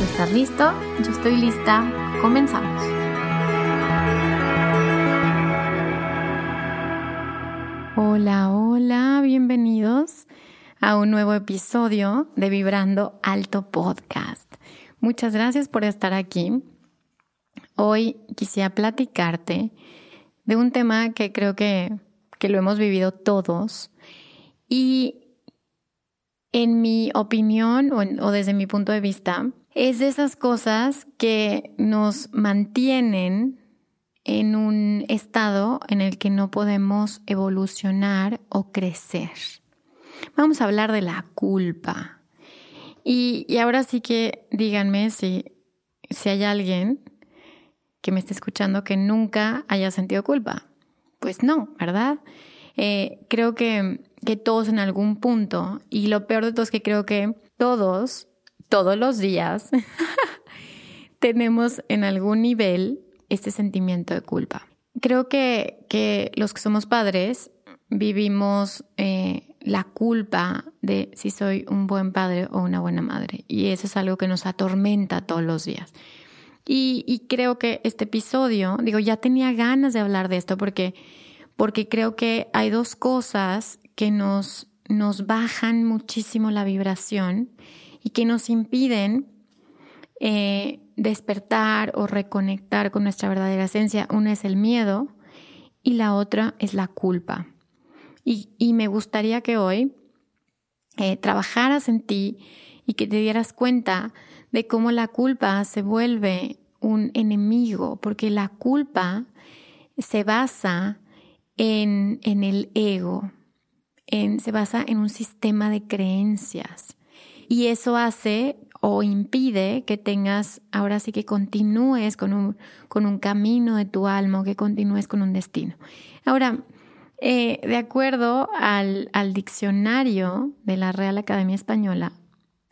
Estás listo, yo estoy lista, comenzamos. Hola, hola, bienvenidos a un nuevo episodio de Vibrando Alto Podcast. Muchas gracias por estar aquí. Hoy quisiera platicarte de un tema que creo que, que lo hemos vivido todos y en mi opinión o, desde mi punto de vista, es de esas cosas que nos mantienen en un estado en el que no podemos evolucionar o crecer. Vamos a hablar de la culpa. Y, ahora sí que díganme si, si hay alguien que me esté escuchando que nunca haya sentido culpa. Pues no, ¿verdad? Eh, creo que, que todos en algún punto, y lo peor de todo es que creo que todos, todos los días, tenemos en algún nivel este sentimiento de culpa. Creo que, que los que somos padres vivimos eh, la culpa de si soy un buen padre o una buena madre. Y eso es algo que nos atormenta todos los días. Y, y creo que este episodio, digo, ya tenía ganas de hablar de esto porque porque creo que hay dos cosas que nos, nos bajan muchísimo la vibración y que nos impiden eh, despertar o reconectar con nuestra verdadera esencia. Una es el miedo y la otra es la culpa. Y, me gustaría que hoy eh, trabajaras en ti y que te dieras cuenta de cómo la culpa se vuelve un enemigo, porque la culpa se basa en, el ego, en, se basa en un sistema de creencias. Y eso hace o impide que tengas, ahora sí que continúes con un, con un camino de tu alma, que continúes con un destino. Ahora, eh, de acuerdo al, diccionario de la Real Academia Española,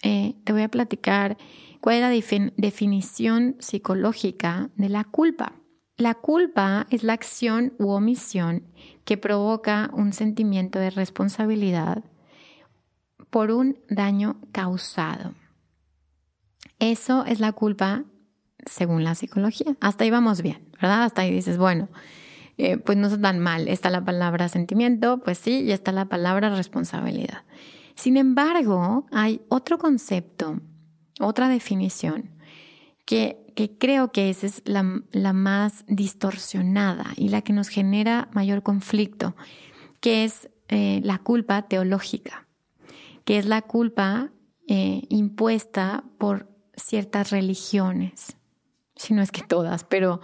eh, te voy a platicar cuál es la definición psicológica de la culpa. La culpa es la acción u omisión que provoca un sentimiento de responsabilidad por un daño causado. Eso es la culpa según la psicología. Hasta ahí vamos bien, ¿verdad? Hasta ahí dices, bueno, eh, pues no es tan mal. Está la palabra sentimiento, pues sí, y está la palabra responsabilidad. Sin embargo, hay otro concepto, otra definición que que creo que esa es la, más distorsionada y la que nos genera mayor conflicto, que es eh, la culpa teológica, que es la culpa eh, impuesta por ciertas religiones, si no es que todas, pero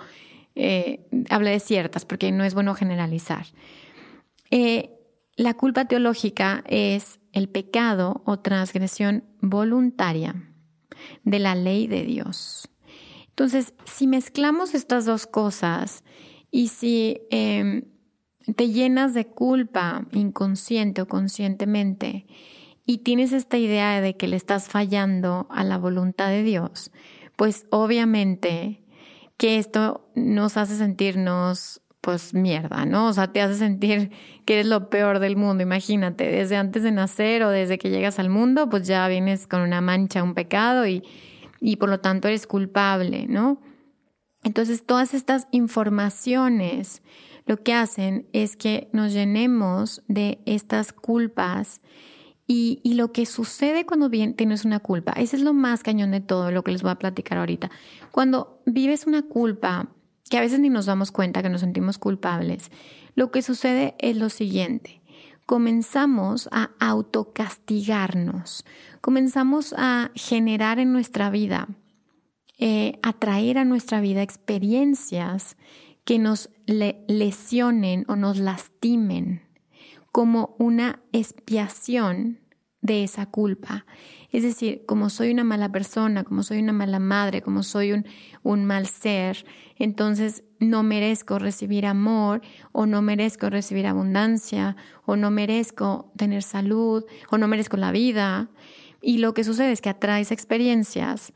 eh, habla de ciertas porque no es bueno generalizar. la culpa teológica es el pecado o transgresión voluntaria de la ley de Dios. Entonces, si mezclamos estas dos cosas y si em, te llenas de culpa inconsciente o conscientemente y tienes esta idea de que le estás fallando a la voluntad de Dios, pues obviamente que esto nos hace sentirnos pues mierda, ¿no? O sea, te hace sentir que eres lo peor del mundo. Imagínate, desde antes de nacer o desde que llegas al mundo, pues ya vienes con una mancha, un pecado y y por lo tanto eres culpable, ¿no? Entonces todas estas informaciones lo que hacen es que nos llenemos de estas culpas Y, lo que sucede cuando tienes una culpa, ese es lo más cañón de todo lo que les voy a platicar ahorita. Cuando vives una culpa, que a veces ni nos damos cuenta que nos sentimos culpables, lo que sucede es lo siguiente. Comenzamos a autocastigarnos, comenzamos a generar en nuestra vida, eh, atraer a nuestra vida experiencias que nos lesionen o nos lastimen como una expiación de esa culpa. Es decir, como soy una mala persona, como soy una mala madre, como soy un, un mal ser, entonces no merezco recibir amor o no merezco recibir abundancia o no merezco tener salud o no merezco la vida. Y lo que sucede es que atraes experiencias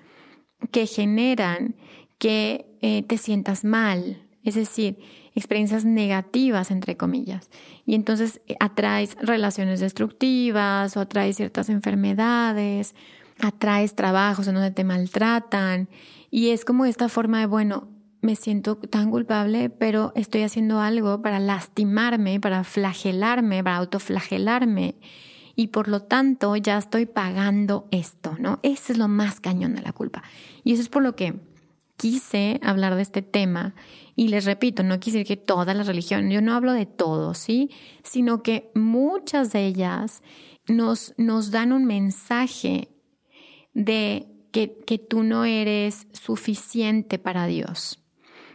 que generan que eh, te sientas mal, es decir, experiencias negativas, entre comillas. Y entonces eh, atraes relaciones destructivas o atraes ciertas enfermedades, atraes trabajos en donde te maltratan. Y es como esta forma de, bueno, me siento tan culpable, pero estoy haciendo algo para lastimarme, para flagelarme, para autoflagelarme. Y por lo tanto ya estoy pagando esto, ¿no? Ese es lo más cañón de la culpa. Y eso es por lo que quise hablar de este tema y les repito, no quise decir que todas las religiones, yo no hablo de todo, ¿sí? Sino que muchas de ellas nos, nos dan un mensaje de que, que tú no eres suficiente para Dios,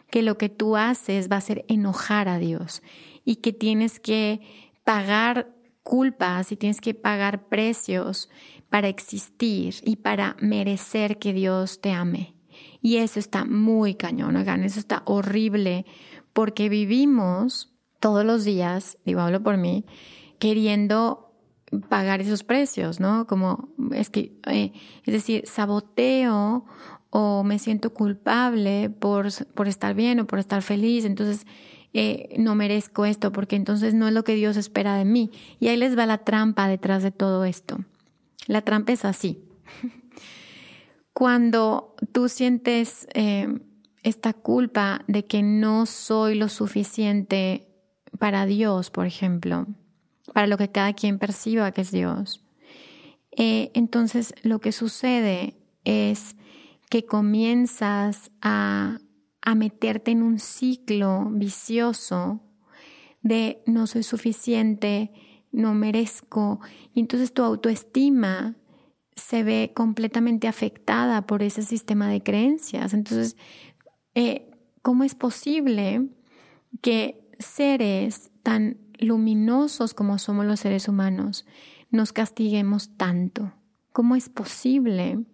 que lo que tú haces va a ser enojar a Dios y que tienes que pagar culpas y tienes que pagar precios para existir y para merecer que Dios te ame. Y eso está muy cañón, oigan, eso está horrible porque vivimos todos los días, digo, hablo por mí, queriendo pagar esos precios, ¿no? Como es que, eh, es decir, saboteo o me siento culpable por, por estar bien o por estar feliz, entonces eh, no merezco esto porque entonces no es lo que Dios espera de mí. Y ahí les va la trampa detrás de todo esto. La trampa es así. Cuando tú sientes eh, esta culpa de que no soy lo suficiente para Dios, por ejemplo, para lo que cada quien perciba que es Dios, eh, entonces lo que sucede es que comienzas a, a meterte en un ciclo vicioso de no soy suficiente, no merezco, y entonces tu autoestima se ve completamente afectada por ese sistema de creencias. Entonces, eh, ¿cómo es posible que seres tan luminosos como somos los seres humanos nos castiguemos tanto? ¿Cómo es posible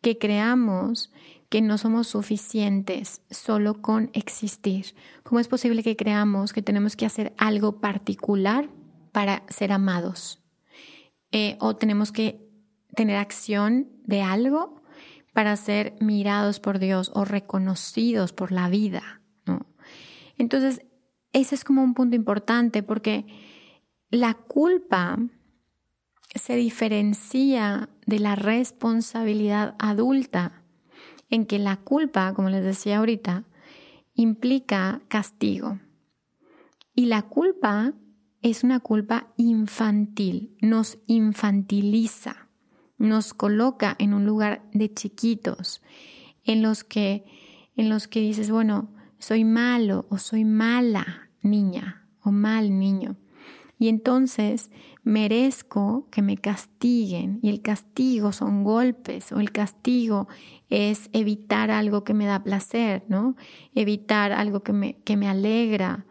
que creamos que no somos suficientes solo con existir? ¿Cómo es posible que creamos que tenemos que hacer algo particular para ser amados? Eh, o tenemos que tener acción de algo para ser mirados por Dios o reconocidos por la vida. Entonces, ese es como un punto importante porque la culpa se diferencia de la responsabilidad adulta, en que la culpa, como les decía ahorita, implica castigo. Y la culpa es una culpa infantil, nos infantiliza nos coloca en un lugar de chiquitos, en los que, en los que dices, bueno, soy malo o soy mala niña o mal niño. Y entonces merezco que me castiguen y el castigo son golpes o el castigo es evitar algo que me da placer, ¿no? Evitar algo que me, que me alegra.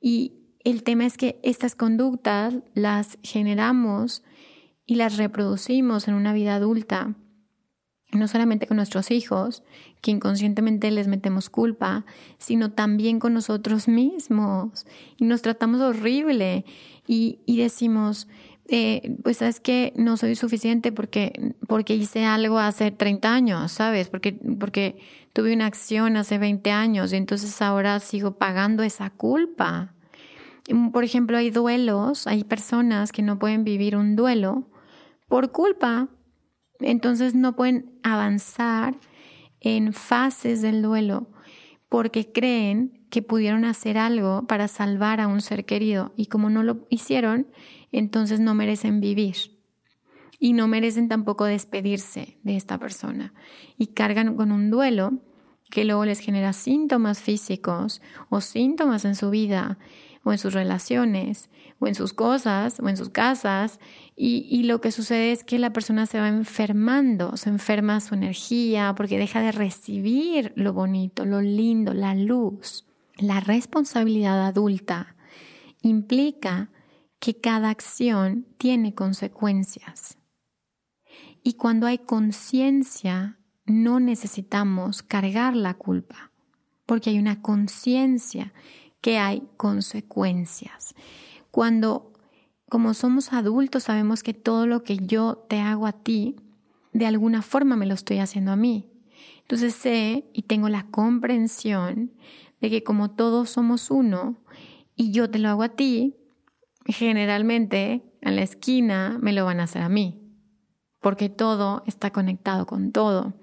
Y el tema es que estas conductas las generamos y las reproducimos en una vida adulta, no solamente con nuestros hijos, que inconscientemente les metemos culpa, sino también con nosotros mismos. Y nos tratamos horrible y, decimos, eh, pues sabes que no soy suficiente porque, porque hice algo hace 30 años, ¿sabes? Porque, porque tuve una acción hace 20 años y entonces ahora sigo pagando esa culpa. Por ejemplo, hay duelos, hay personas que no pueden vivir un duelo por culpa. Entonces no pueden avanzar en fases del duelo porque creen que pudieron hacer algo para salvar a un ser querido y como no lo hicieron, entonces no merecen vivir. y no merecen tampoco despedirse de esta persona y cargan con un duelo que luego les genera síntomas físicos o síntomas en su vida o en sus relaciones o en sus cosas o en sus casas y, lo que sucede es que la persona se va enfermando, se enferma su energía porque deja de recibir lo bonito, lo lindo, la luz. La responsabilidad adulta implica que cada acción tiene consecuencias. Y cuando hay conciencia, no necesitamos cargar la culpa, porque hay una conciencia que hay consecuencias. Cuando como somos adultos sabemos que todo lo que yo te hago a ti, de alguna forma me lo estoy haciendo a mí. Entonces sé y tengo la comprensión de que como todos somos uno y yo te lo hago a ti, generalmente en la esquina me lo van a hacer a mí, porque todo está conectado con todo.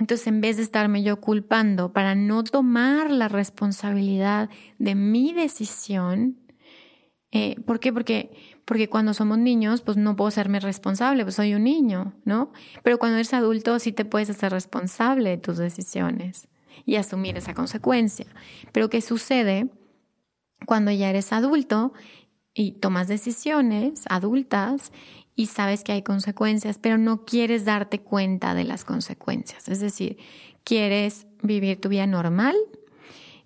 Entonces, en vez de estarme yo culpando para no tomar la responsabilidad de mi decisión, eh, ¿por qué? Porque, porque cuando somos niños, pues no puedo serme responsable, pues soy un niño, ¿no? Pero cuando eres adulto, sí te puedes hacer responsable de tus decisiones y asumir esa consecuencia. Pero ¿qué sucede cuando ya eres adulto y tomas decisiones adultas y sabes que hay consecuencias, pero no quieres darte cuenta de las consecuencias. Es decir, quieres vivir tu vida normal,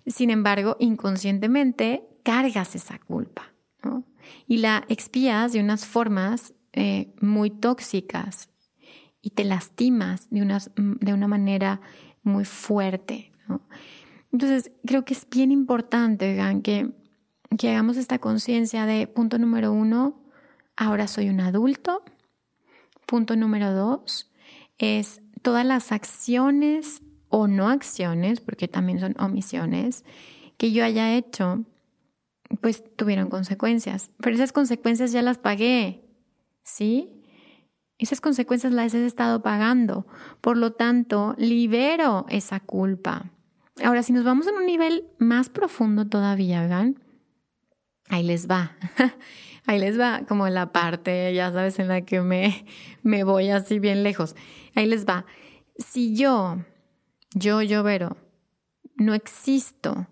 sin embargo, inconscientemente cargas esa culpa y la expías de unas formas eh, muy tóxicas y te lastimas de, unas, de una manera muy fuerte. Entonces, creo que es bien importante, que, que hagamos esta conciencia de punto número uno, ahora soy un adulto. Punto número dos es todas las acciones o no acciones, porque también son omisiones, que yo haya hecho, pues tuvieron consecuencias. Pero esas consecuencias ya las pagué, ¿sí? Esas consecuencias las he estado pagando. Por lo tanto, libero esa culpa. Ahora, si nos vamos a un nivel más profundo todavía, ¿verdad? Ahí les va. Ahí les va como la parte, ya sabes, en la que me, me voy así bien lejos. Ahí les va. Si yo, yo, yo, no existo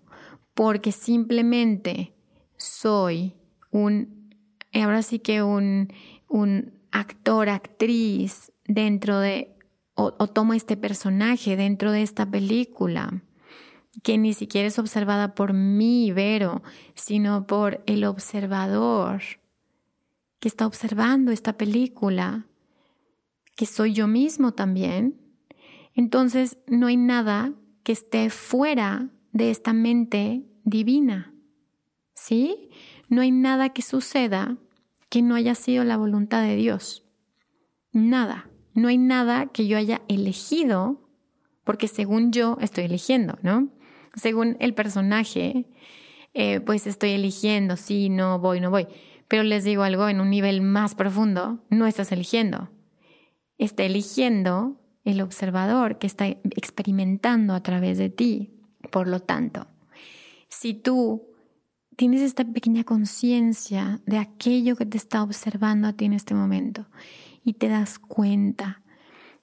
porque simplemente soy un, ahora sí que un, un actor, actriz dentro de, o, o tomo este personaje dentro de esta película que ni siquiera es observada por mí, Vero, sino por el observador que está observando esta película, que soy yo mismo también, entonces no hay nada que esté fuera de esta mente divina. ¿Sí? No hay nada que suceda que no haya sido la voluntad de Dios. Nada. No hay nada que yo haya elegido, porque según yo estoy eligiendo, ¿no? Según el personaje, eh, pues estoy eligiendo, sí, no voy, no voy. Pero les digo algo, en un nivel más profundo, no estás eligiendo. Está eligiendo el observador que está experimentando a través de ti. Por lo tanto, si tú tienes esta pequeña conciencia de aquello que te está observando a ti en este momento y te das cuenta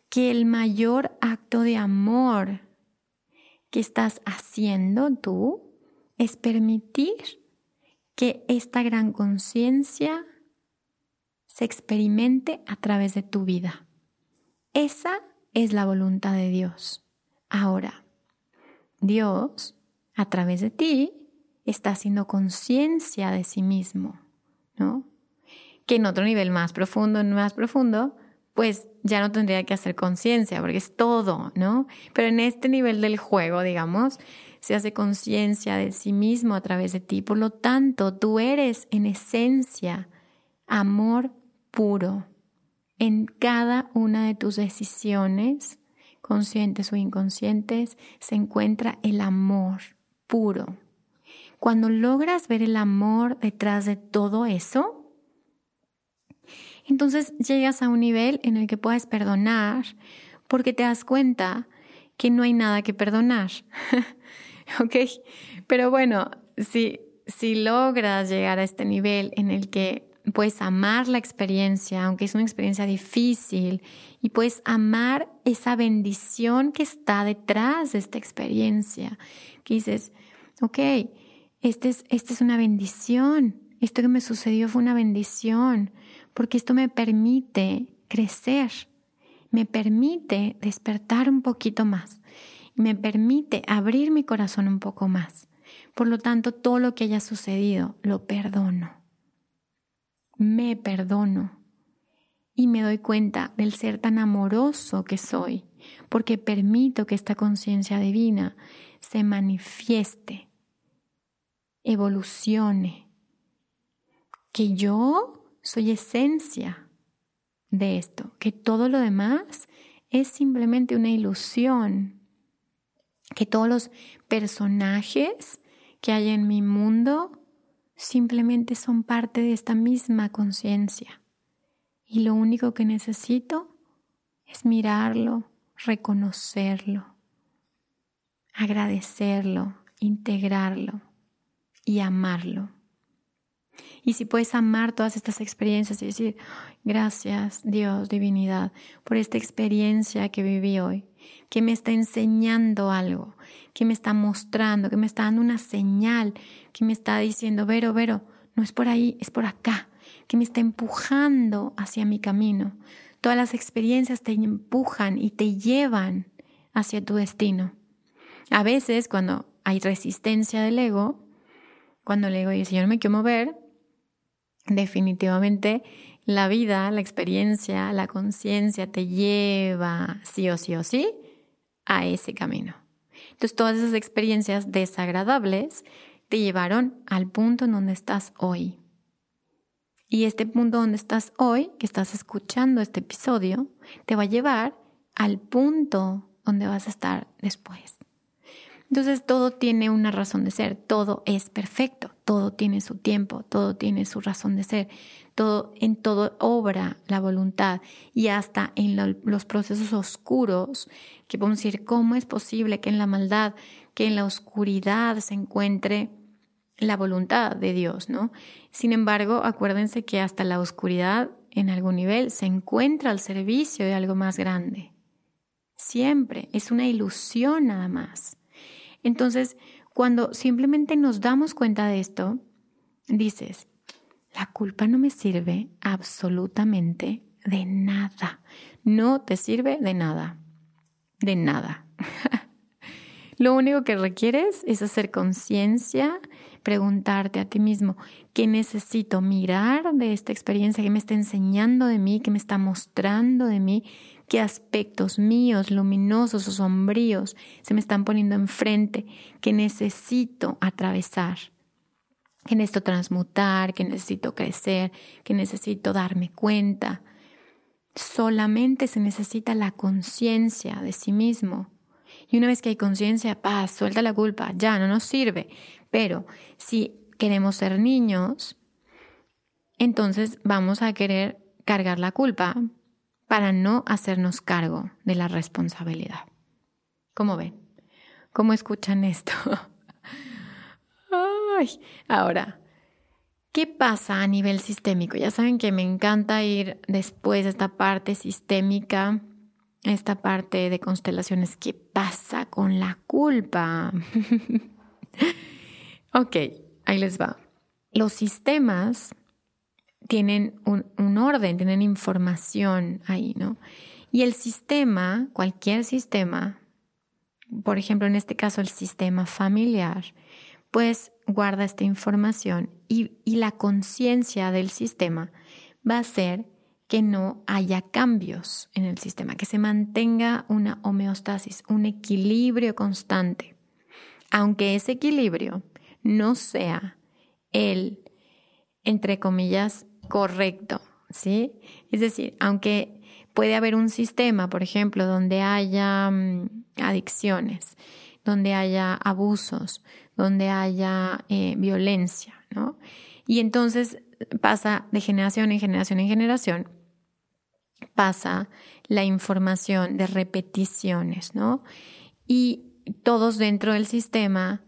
que el mayor acto de amor que estás haciendo tú es permitir que esta gran conciencia se experimente a través de tu vida. Esa es la voluntad de Dios. Ahora, Dios, a través de ti, está haciendo conciencia de sí mismo, ¿no? Que en otro nivel más profundo, más profundo, pues ya no tendría que hacer conciencia, porque es todo, ¿no? Pero en este nivel del juego, digamos, se hace conciencia de sí mismo a través de ti. Por lo tanto, tú eres en esencia amor puro. En cada una de tus decisiones, conscientes o inconscientes, se encuentra el amor puro. Cuando logras ver el amor detrás de todo eso, entonces llegas a un nivel en el que puedes perdonar porque te das cuenta que no hay nada que perdonar. ¿ok? Pero bueno, si, si logras llegar a este nivel en el que puedes amar la experiencia, aunque es una experiencia difícil, y puedes amar esa bendición que está detrás de esta experiencia. Que dices, ok, esta es, este es una bendición, esto que me sucedió fue una bendición, porque esto me permite crecer, me permite despertar un poquito más, me permite abrir mi corazón un poco más. Por lo tanto, todo lo que haya sucedido, lo perdono. Me perdono. Y me doy cuenta del ser tan amoroso que soy, porque permito que esta conciencia divina se manifieste, evolucione, que yo soy esencia de esto, que todo lo demás es simplemente una ilusión, que todos los personajes que hay en mi mundo simplemente son parte de esta misma conciencia. Y lo único que necesito es mirarlo, reconocerlo, agradecerlo, integrarlo y amarlo. Y si puedes amar todas estas experiencias y decir, gracias Dios, divinidad, por esta experiencia que viví hoy, que me está enseñando algo, que me está mostrando, que me está dando una señal, que me está diciendo, Vero, Vero, no es por ahí, es por acá, que me está empujando hacia mi camino. Todas las experiencias te empujan y te llevan hacia tu destino. A veces cuando hay resistencia del ego, cuando el ego dice yo no me quiero mover, definitivamente la vida, la experiencia, la conciencia te lleva sí o sí o sí a ese camino. Entonces todas esas experiencias desagradables te llevaron al punto en donde estás hoy. Y este punto donde estás hoy, que estás escuchando este episodio, te va a llevar al punto donde vas a estar después. Entonces todo tiene una razón de ser, todo es perfecto, todo tiene su tiempo, todo tiene su razón de ser, todo en todo obra la voluntad y hasta en los procesos oscuros que podemos decir cómo es posible que en la maldad, que en la oscuridad se encuentre la voluntad de Dios, ¿no? Sin embargo, acuérdense que hasta la oscuridad en algún nivel se encuentra al servicio de algo más grande. Siempre es una ilusión nada más. Entonces, cuando simplemente nos damos cuenta de esto, dices, la culpa no me sirve absolutamente de nada. No te sirve de nada. De nada. Lo único que requieres es hacer conciencia, preguntarte a ti mismo, ¿qué necesito mirar de esta experiencia que me está enseñando de mí, que me está mostrando de mí? ¿Qué aspectos míos, luminosos o sombríos, se me están poniendo enfrente que necesito atravesar? que necesito transmutar, que necesito crecer, que necesito darme cuenta. Solamente se necesita la conciencia de sí mismo. Y una vez que hay conciencia, paz, suelta la culpa, ya no nos sirve. Pero si queremos ser niños, entonces vamos a querer cargar la culpa para no hacernos cargo de la responsabilidad. ¿Cómo ven? ¿Cómo escuchan esto? Ay, ahora, ¿qué pasa a nivel sistémico? Ya saben que me encanta ir después de esta parte sistémica, esta parte de constelaciones. ¿Qué pasa con la culpa? Ok, ahí les va. Los sistemas tienen un, orden, tienen información ahí, ¿no? Y el sistema, cualquier sistema, por ejemplo, en este caso el sistema familiar, pues guarda esta información y, y la conciencia del sistema va a ser que no haya cambios en el sistema, que se mantenga una homeostasis, un equilibrio constante. Aunque ese equilibrio no sea el, entre comillas, correcto, ¿sí? Es decir, aunque puede haber un sistema, por ejemplo, donde haya mm, adicciones, donde haya abusos, donde haya eh, violencia, ¿no? Y entonces pasa de generación en generación en generación, pasa la información de repeticiones, ¿no? Y todos dentro del sistema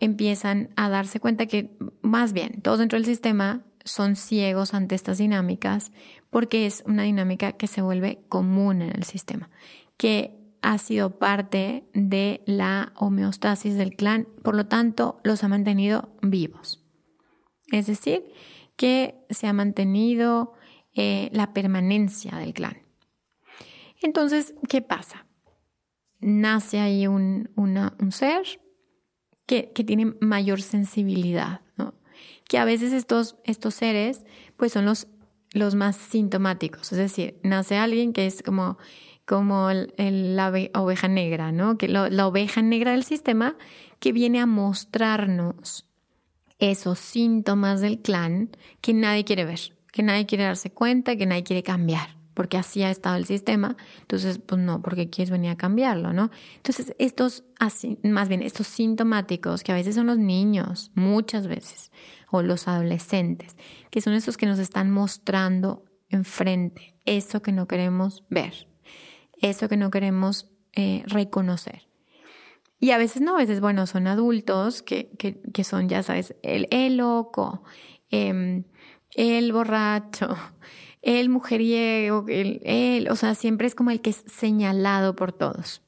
empiezan a darse cuenta que, más bien, todos dentro del sistema son ciegos ante estas dinámicas porque es una dinámica que se vuelve común en el sistema, que ha sido parte de la homeostasis del clan, por lo tanto los ha mantenido vivos. Es decir, que se ha mantenido eh, la permanencia del clan. Entonces, ¿qué pasa? Nace ahí un, un ser que, que, tiene mayor sensibilidad, ¿no? que a veces estos, estos seres pues son los, los más sintomáticos, es decir, nace alguien que es como, como la oveja negra, ¿no? que la oveja negra del sistema que viene a mostrarnos esos síntomas del clan que nadie quiere ver, que nadie quiere darse cuenta, que nadie quiere cambiar, porque así ha estado el sistema. Entonces, pues no, porque quieres venir a cambiarlo, ¿no? Entonces, estos, así, más bien, estos sintomáticos, que a veces son los niños, muchas veces, o los adolescentes, que son esos que nos están mostrando enfrente eso que no queremos ver, eso que no queremos eh, reconocer. Y a veces no, a veces, bueno, son adultos que, que, que son, ya sabes, el, el loco, em, el borracho, el mujeriego, el, o sea, siempre es como el que es señalado por todos.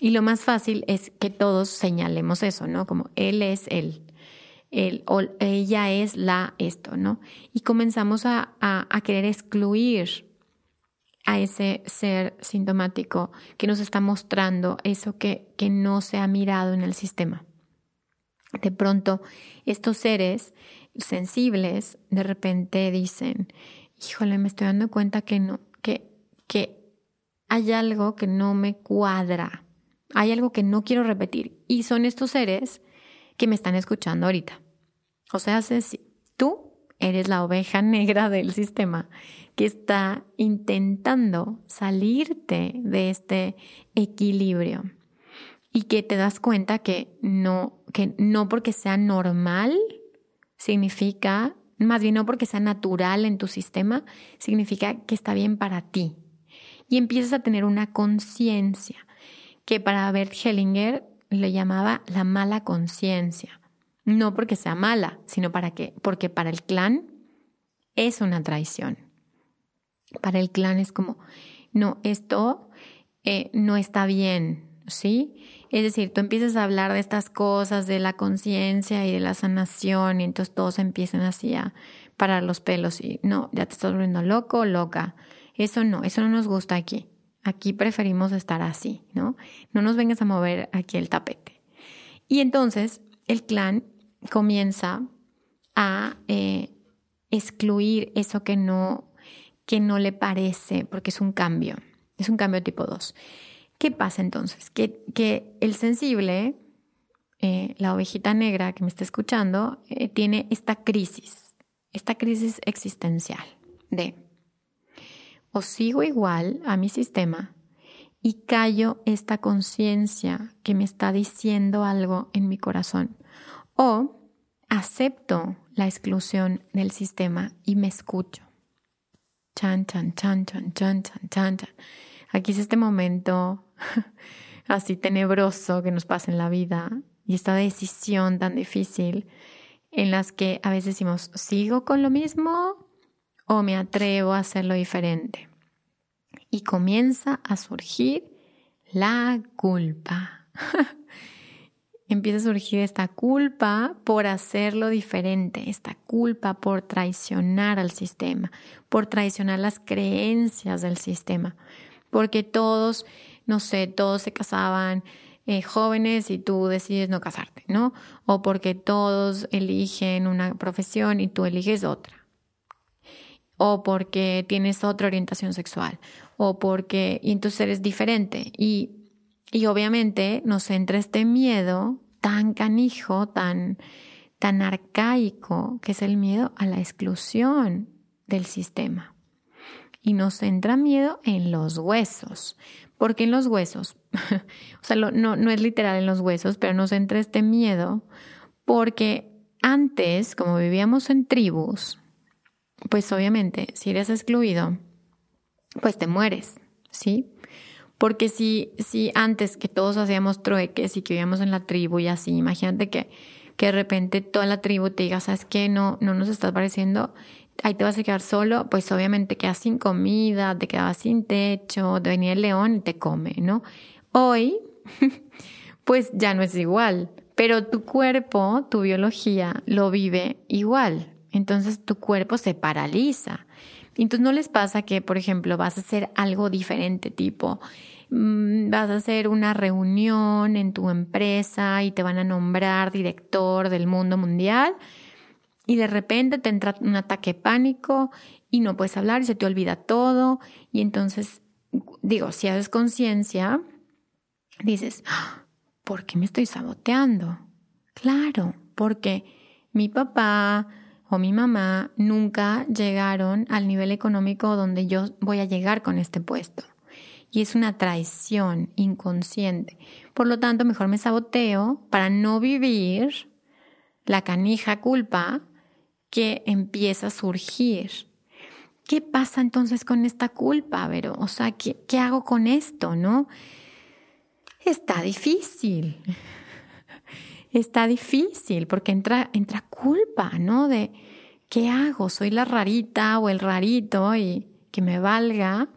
Y lo más fácil es que todos señalemos eso, ¿no? Como él es él, él o ella es la esto, ¿no? Y comenzamos a, a, a querer excluir a ese ser sintomático que nos está mostrando eso que, que no se ha mirado en el sistema. De pronto, estos seres sensibles de repente dicen, híjole, me estoy dando cuenta que no, que, que hay algo que no me cuadra, hay algo que no quiero repetir. Y son estos seres que me están escuchando ahorita. O sea, si tú eres la oveja negra del sistema que está intentando salirte de este equilibrio y que te das cuenta que no, que no porque sea normal significa, más bien no porque sea natural en tu sistema, significa que está bien para ti. Y empiezas a tener una conciencia que para Bert Hellinger le llamaba la mala conciencia. No porque sea mala, sino para que, porque para el clan es una traición. Para el clan es como, no, esto eh, no está bien, ¿sí? Es decir, tú empiezas a hablar de estas cosas, de la conciencia y de la sanación, y entonces todos empiezan así a parar los pelos y no, ya te estás volviendo loco, loca. Eso no, eso no nos gusta aquí. Aquí preferimos estar así, ¿no? No nos vengas a mover aquí el tapete. Y entonces el clan comienza a eh, excluir eso que no, que no le parece, porque es un cambio, es un cambio tipo 2. ¿Qué pasa entonces? Que, el sensible, eh, la ovejita negra que me está escuchando, eh, tiene esta crisis, esta crisis existencial de o sigo igual a mi sistema y callo esta conciencia que me está diciendo algo en mi corazón, o acepto la exclusión del sistema y me escucho. Chan, chan, chan, chan, chan, chan, chan. Aquí es este momento así tenebroso que nos pasa en la vida y esta decisión tan difícil en las que a veces decimos, ¿sigo con lo mismo o me atrevo a hacerlo diferente? Y comienza a surgir la culpa. empieza a surgir esta culpa por hacerlo diferente, esta culpa por traicionar al sistema, por traicionar las creencias del sistema, porque todos, no sé, todos se casaban eh, jóvenes y tú decides no casarte, ¿no? O porque todos eligen una profesión y tú eliges otra. O porque tienes otra orientación sexual. O porque, y entonces eres diferente. Y y obviamente nos entra este miedo tan canijo, tan, tan arcaico, que es el miedo a la exclusión del sistema. Y nos entra miedo en los huesos. ¿Por qué en los huesos? o sea, no, no es literal en los huesos, pero nos entra este miedo porque antes, como vivíamos en tribus, pues obviamente si eres excluido, pues te mueres, ¿sí? Porque si, si antes que todos hacíamos trueques y que vivíamos en la tribu y así, imagínate que que de repente toda la tribu te diga, ¿sabes qué? No, no nos está pareciendo, ahí te vas a quedar solo, pues obviamente quedas sin comida, te quedas sin techo, te venía el león y te come, ¿no? Hoy, pues ya no es igual, pero tu cuerpo, tu biología lo vive igual. Entonces tu cuerpo se paraliza. Entonces no les pasa que, por ejemplo, vas a hacer algo diferente, tipo, mm, vas a hacer una reunión en tu empresa y te van a nombrar director del mundo mundial y de repente te entra un ataque pánico y no puedes hablar y se te olvida todo y entonces, digo, si haces conciencia, dices, ah, ¿por qué me estoy saboteando? Claro, porque mi papá, o mi mamá nunca llegaron al nivel económico donde yo voy a llegar con este puesto. Y es una traición inconsciente. Por lo tanto, mejor me saboteo para no vivir la canija culpa que empieza a surgir. ¿Qué pasa entonces con esta culpa, Vero? O sea, ¿qué, qué hago con esto, no? Está difícil está difícil porque entra, entra culpa, ¿no? De ¿qué hago? ¿Soy la rarita o el rarito y que me valga?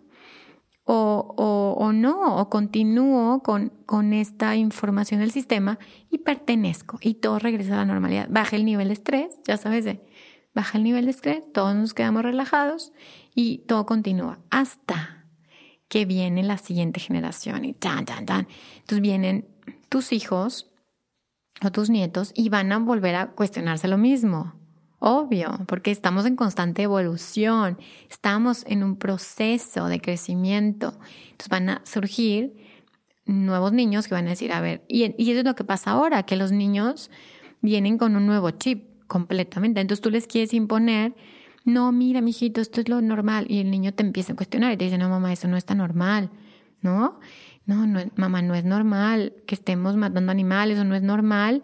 O, o, o no, o continúo con, con esta información del sistema y pertenezco y todo regresa a la normalidad. Baja el nivel de estrés, ya sabes, de, baja el nivel de estrés, todos nos quedamos relajados y todo continúa hasta que viene la siguiente generación y tan, tan, tan. Entonces vienen tus hijos o tus nietos y van a volver a cuestionarse lo mismo. Obvio, porque estamos en constante evolución, estamos en un proceso de crecimiento. Entonces van a surgir nuevos niños que van a decir, a ver, y, y eso es lo que pasa ahora, que los niños vienen con un nuevo chip completamente. Entonces tú les quieres imponer, no, mira, mijito, esto es lo normal. Y el niño te empieza a cuestionar y te dice, no, mamá, eso no está normal, ¿no? no, no, mamá, no es normal que estemos matando animales o no es normal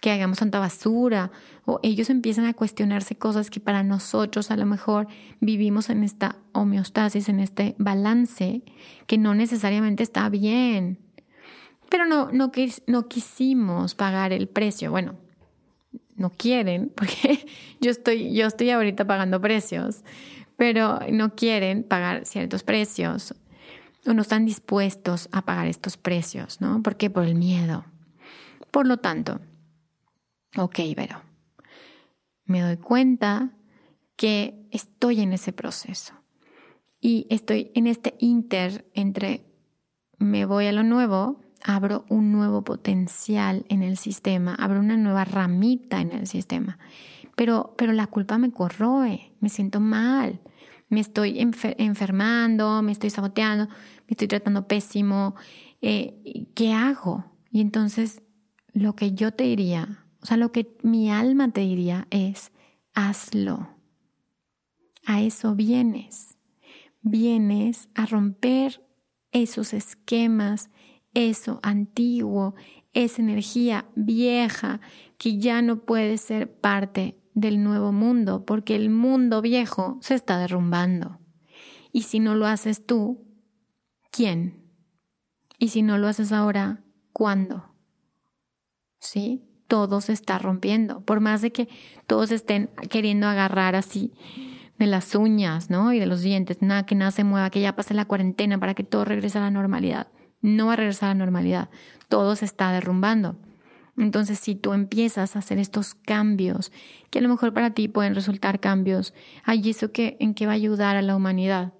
que hagamos tanta basura. O ellos empiezan a cuestionarse cosas que para nosotros a lo mejor vivimos en esta homeostasis, en este balance, que no necesariamente está bien. Pero no, no, no quisimos pagar el precio. Bueno, no quieren, porque yo estoy, yo estoy ahorita pagando precios, pero no quieren pagar ciertos precios o no están dispuestos a pagar estos precios, ¿no? ¿Por qué? Por el miedo. Por lo tanto, ok, pero me doy cuenta que estoy en ese proceso y estoy en este inter entre me voy a lo nuevo, abro un nuevo potencial en el sistema, abro una nueva ramita en el sistema, pero, pero la culpa me corroe, me siento mal, me estoy enfermando, me estoy saboteando, me estoy tratando pésimo, eh, ¿qué hago? Y entonces lo que yo te diría, o sea, lo que mi alma te diría es, hazlo. A eso vienes. Vienes a romper esos esquemas, eso antiguo, esa energía vieja que ya no puede ser parte del nuevo mundo, porque el mundo viejo se está derrumbando. Y si no lo haces tú, ¿quién? Y si no lo haces ahora, ¿cuándo? ¿Sí? Todo se está rompiendo. Por más de que todos estén queriendo agarrar así de las uñas, ¿no? Y de los dientes, nada, que nada se mueva, que ya pase la cuarentena para que todo regrese a la normalidad. No va a regresar a la normalidad. Todo se está derrumbando. Entonces, si tú empiezas a hacer estos cambios, que a lo mejor para ti pueden resultar cambios, ¿hay eso que, en qué va a ayudar a la humanidad?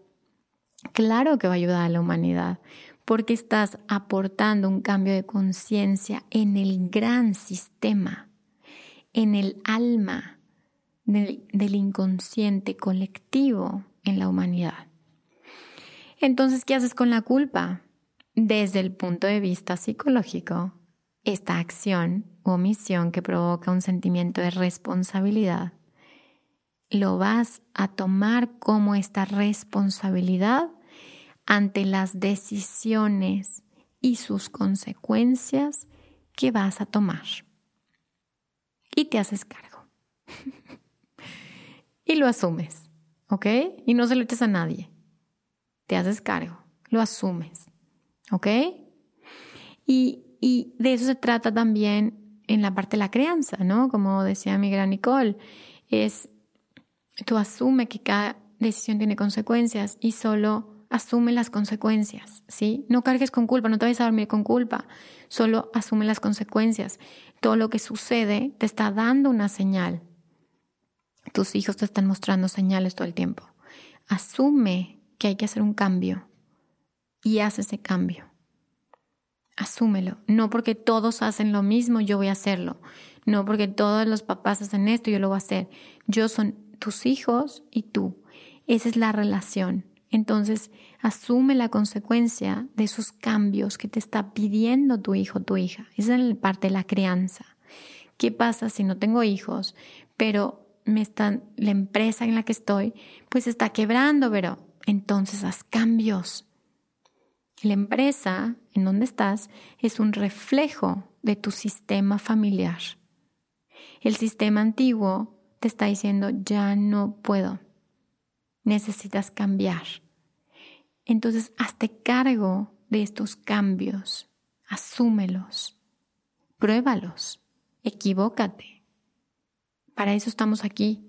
Claro que va a ayudar a la humanidad, porque estás aportando un cambio de conciencia en el gran sistema, en el alma del inconsciente colectivo en la humanidad. Entonces, ¿qué haces con la culpa? Desde el punto de vista psicológico, esta acción o omisión que provoca un sentimiento de responsabilidad, lo vas a tomar como esta responsabilidad ante las decisiones y sus consecuencias que vas a tomar. Y te haces cargo. y lo asumes, ¿ok? Y no se lo eches a nadie. Te haces cargo, lo asumes, ¿ok? Y y de eso se trata también en la parte de la crianza, ¿no? Como decía mi gran Nicole, es tú asume que cada decisión tiene consecuencias y solo asume las consecuencias, ¿sí? No cargues con culpa, no te vayas a dormir con culpa, solo asume las consecuencias. Todo lo que sucede te está dando una señal. Tus hijos te están mostrando señales todo el tiempo. Asume que hay que hacer un cambio y haz ese cambio. Asúmelo. No porque todos hacen lo mismo, yo voy a hacerlo. No porque todos los papás hacen esto, yo lo voy a hacer. Yo son tus hijos y tú. Esa es la relación. Entonces, asume la consecuencia de esos cambios que te está pidiendo tu hijo tu hija. Esa es la parte de la crianza. ¿Qué pasa si no tengo hijos, pero me están, la empresa en la que estoy, pues está quebrando, pero entonces haz cambios. La empresa en donde estás es un reflejo de tu sistema familiar. El sistema antiguo te está diciendo, ya no puedo, necesitas cambiar. Entonces, hazte cargo de estos cambios, asúmelos, pruébalos, equivócate. Para eso estamos aquí,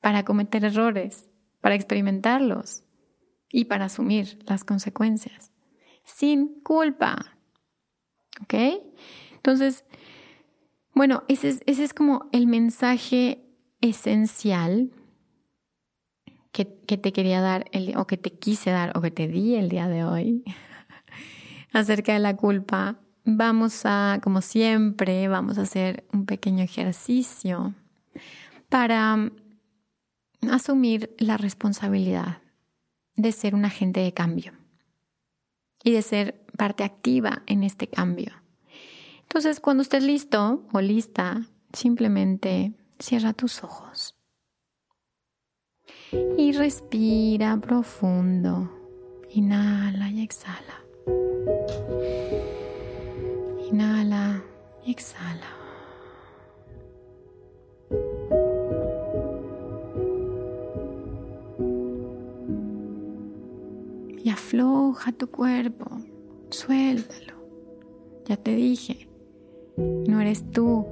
para cometer errores, para experimentarlos y para asumir las consecuencias, sin culpa. ¿Ok? Entonces, bueno, ese es, ese es como el mensaje esencial que, te quería dar el, o que te quise dar o que te di el día de hoy acerca de la culpa. Vamos a, como siempre, vamos a hacer un pequeño ejercicio para asumir la responsabilidad de ser un agente de cambio y de ser parte activa en este cambio. Entonces, cuando estés listo o lista, simplemente cierra tus ojos y respira profundo. Inhala y exhala. Inhala y exhala. Afloja tu cuerpo, suéltalo. Ya te dije, no eres tú,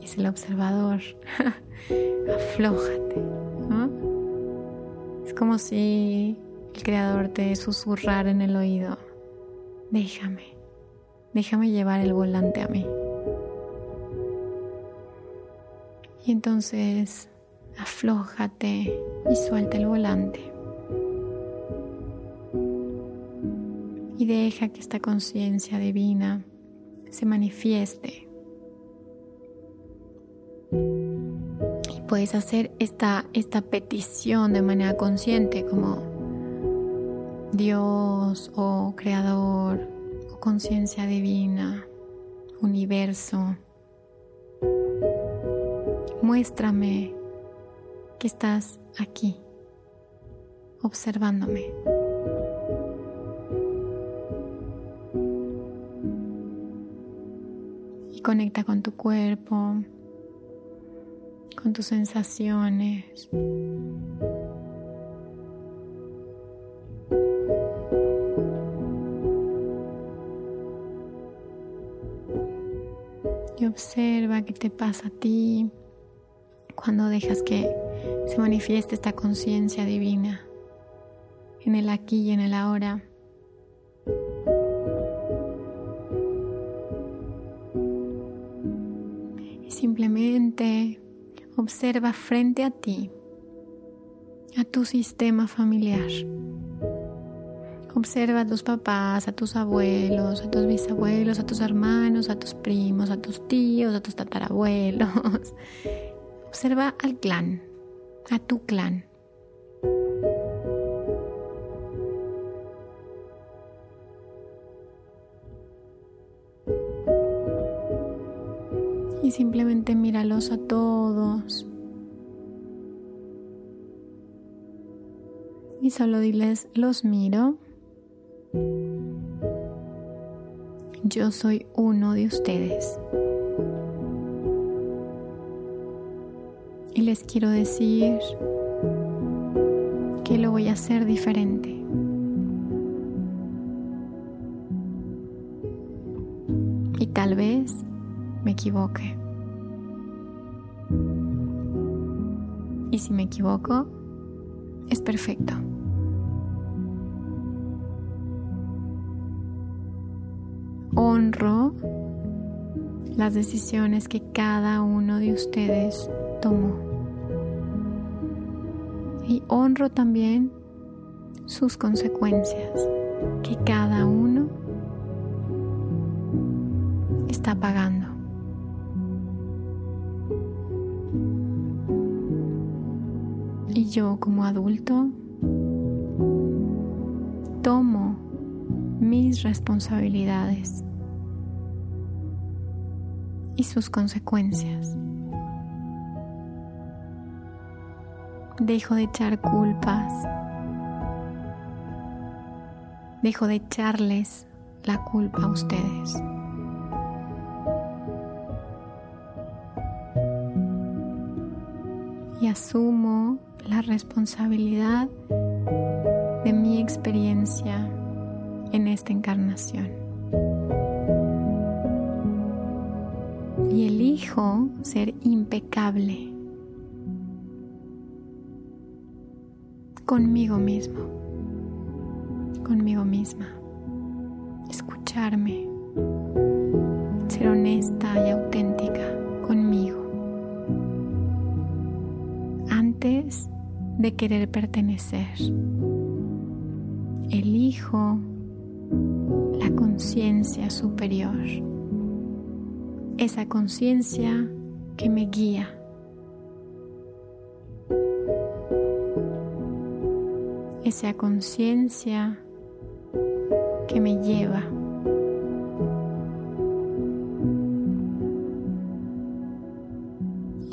es el observador. Aflójate. Es como si el creador te susurrara en el oído. Déjame, déjame llevar el volante a mí. Y entonces aflójate y suelta el volante. Y deja que esta conciencia divina se manifieste puedes hacer esta, esta petición de manera consciente como Dios o Creador o conciencia divina, universo. Muéstrame que estás aquí, observándome. Conecta con tu cuerpo con tus sensaciones. Y observa qué te pasa a ti cuando dejas que se manifieste esta conciencia divina en el aquí y en el ahora. Observa frente a ti a tu sistema familiar. Observa a tus papás, a tus abuelos, a tus bisabuelos, a tus hermanos, a tus primos, a tus tíos, a tus tatarabuelos. Observa al clan, a tu clan. Simplemente míralos a todos. Y solo diles, los miro. Yo soy uno de ustedes. Y les quiero decir que lo voy a hacer diferente. Y tal vez me equivoque. Y si me equivoco, es perfecto. Honro las decisiones que cada uno de ustedes tomó. Y honro también sus consecuencias que cada uno está pagando. Yo como adulto tomo mis responsabilidades y sus consecuencias. Dejo de echar culpas. Dejo de echarles la culpa a ustedes. Y asumo la responsabilidad de mi experiencia en esta encarnación. Y elijo ser impecable conmigo mismo, conmigo misma. Escucharme, ser honesta y auténtica de querer pertenecer, elijo la conciencia superior, esa conciencia que me guía. Esa conciencia que me lleva.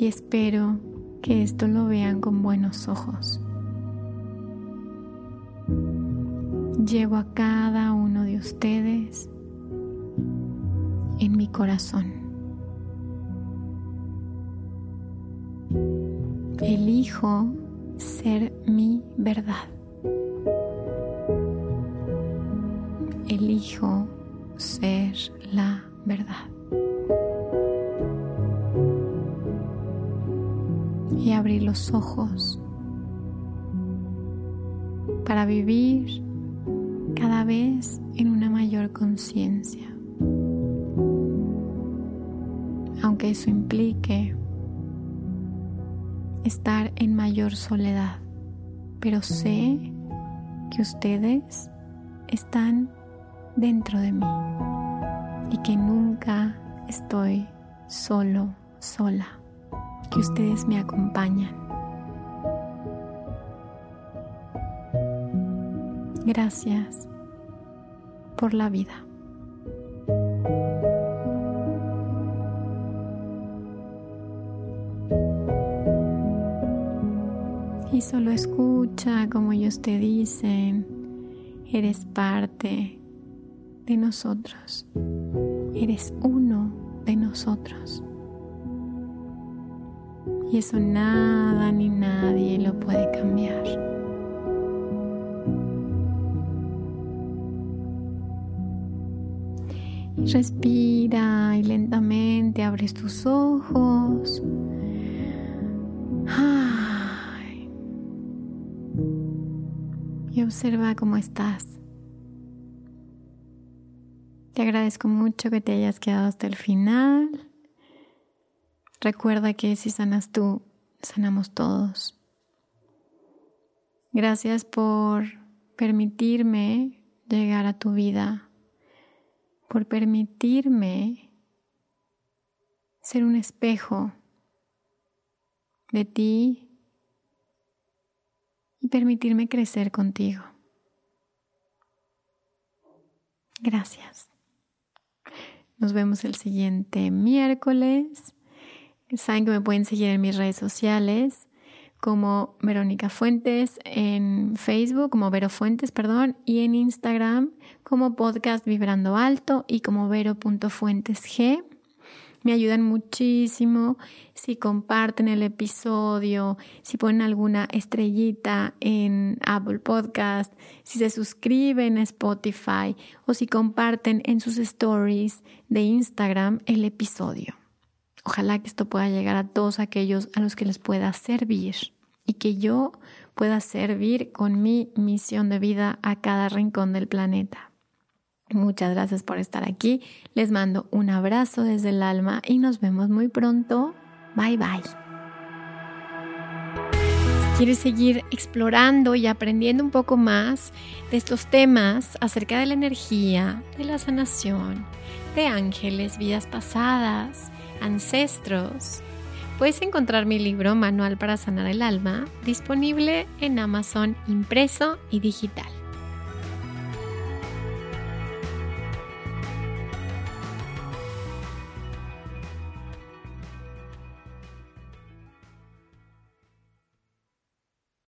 Y espero que esto lo vean con buenos ojos. Llevo a cada uno de ustedes en mi corazón. Elijo ser mi verdad. Elijo ser la verdad. Y abrir los ojos para vivir cada vez en una mayor conciencia. Aunque eso implique estar en mayor soledad, pero sé que ustedes están dentro de mí y que nunca estoy solo, sola, que ustedes me acompañan. Gracias por la vida. Y solo escucha como ellos te dicen, eres parte de nosotros, eres uno de nosotros. Y eso nada ni nadie lo puede cambiar. Respira y lentamente abres tus ojos. Y observa cómo estás. Te agradezco mucho que te hayas quedado hasta el final. Recuerda que si sanas tú, sanamos todos. Gracias por permitirme llegar a tu vida por permitirme ser un espejo de ti y permitirme crecer contigo. Gracias. Nos vemos el siguiente miércoles. Saben que me pueden seguir en mis redes sociales como Verónica Fuentes, en Facebook como Vero Fuentes, perdón, y en Instagram como podcast Vibrando Alto y como Vero.fuentesg. Me ayudan muchísimo si comparten el episodio, si ponen alguna estrellita en Apple Podcast, si se suscriben a Spotify o si comparten en sus stories de Instagram el episodio. Ojalá que esto pueda llegar a todos aquellos a los que les pueda servir y que yo pueda servir con mi misión de vida a cada rincón del planeta. Muchas gracias por estar aquí. Les mando un abrazo desde el alma y nos vemos muy pronto. Bye bye. Si quieres seguir explorando y aprendiendo un poco más de estos temas acerca de la energía, de la sanación, de ángeles, vidas pasadas, ancestros, puedes encontrar mi libro Manual para Sanar el Alma disponible en Amazon impreso y digital.